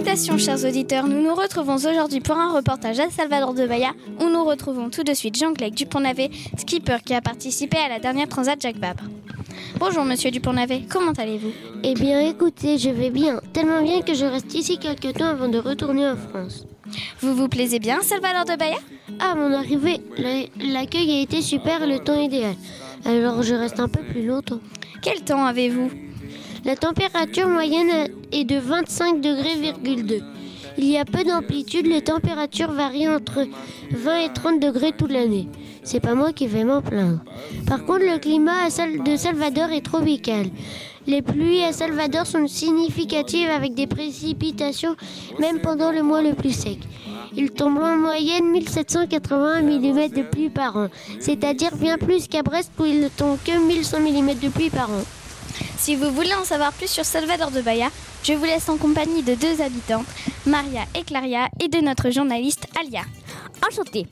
Salutations chers auditeurs, nous nous retrouvons aujourd'hui pour un reportage à Salvador de Bahia où nous retrouvons tout de suite Jean-Claude Dupont-Navet, skipper qui a participé à la dernière Transat Jacques Vabre. Bonjour monsieur Dupont-Navet, comment allez-vous? Eh bien écoutez, je vais bien, tellement bien que je reste ici quelques temps avant de retourner en France. Vous vous plaisez bien Salvador de Bahia? À mon arrivée, l'accueil a été super le temps idéal. Alors je reste un peu plus longtemps. Quel temps avez-vous? La température moyenne est de 25 degrés,2. Il y a peu d'amplitude, les températures varient entre 20 et 30 degrés toute l'année. C'est pas moi qui vais m'en plaindre. Par contre, le climat de Salvador est tropical. Les pluies à Salvador sont significatives avec des précipitations même pendant le mois le plus sec. Il tombe en moyenne 1781 mm de pluie par an, c'est-à-dire bien plus qu'à Brest où il ne tombe que 1100 mm de pluie par an. Si vous voulez en savoir plus sur Salvador de Bahia, je vous laisse en compagnie de deux habitantes, Maria et Claria, et de notre journaliste Alia. Enchantée.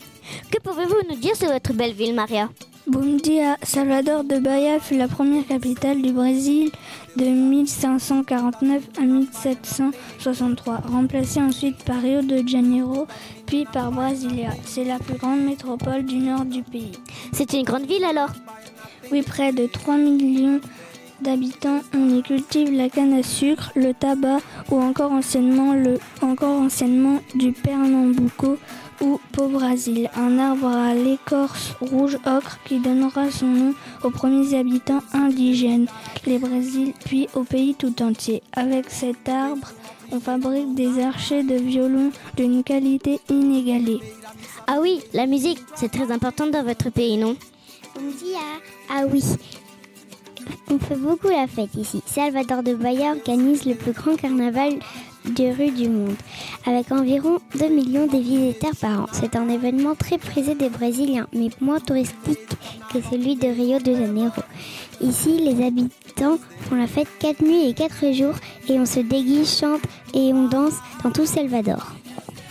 Que pouvez-vous nous dire sur votre belle ville, Maria? Bon dia, Salvador de Bahia fut la première capitale du Brésil de 1549 à 1763, remplacée ensuite par Rio de Janeiro, puis par Brasilia. C'est la plus grande métropole du nord du pays. C'est une grande ville alors? Oui, près de 3 millions d'habitants. On y cultive la canne à sucre, le tabac ou encore anciennement, le, encore anciennement du pernambuco ou Brasil, un arbre à l'écorce rouge ocre qui donnera son nom aux premiers habitants indigènes, les Brésil, puis au pays tout entier. Avec cet arbre, on fabrique des archers de violon d'une qualité inégalée. Ah oui, la musique, c'est très important dans votre pays, non? Ah oui, on fait beaucoup la fête ici. Salvador de Bahia organise le plus grand carnaval de rue du monde, avec environ 2 millions de visiteurs par an. C'est un événement très prisé des Brésiliens, mais moins touristique que celui de Rio de Janeiro. Ici, les habitants font la fête 4 nuits et 4 jours et on se déguise, chante et on danse dans tout Salvador.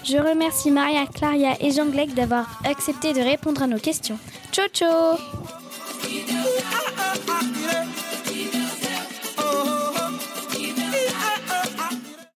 Je remercie Maria, Claria et Jean Gleck d'avoir accepté de répondre à nos questions. Ciao ciao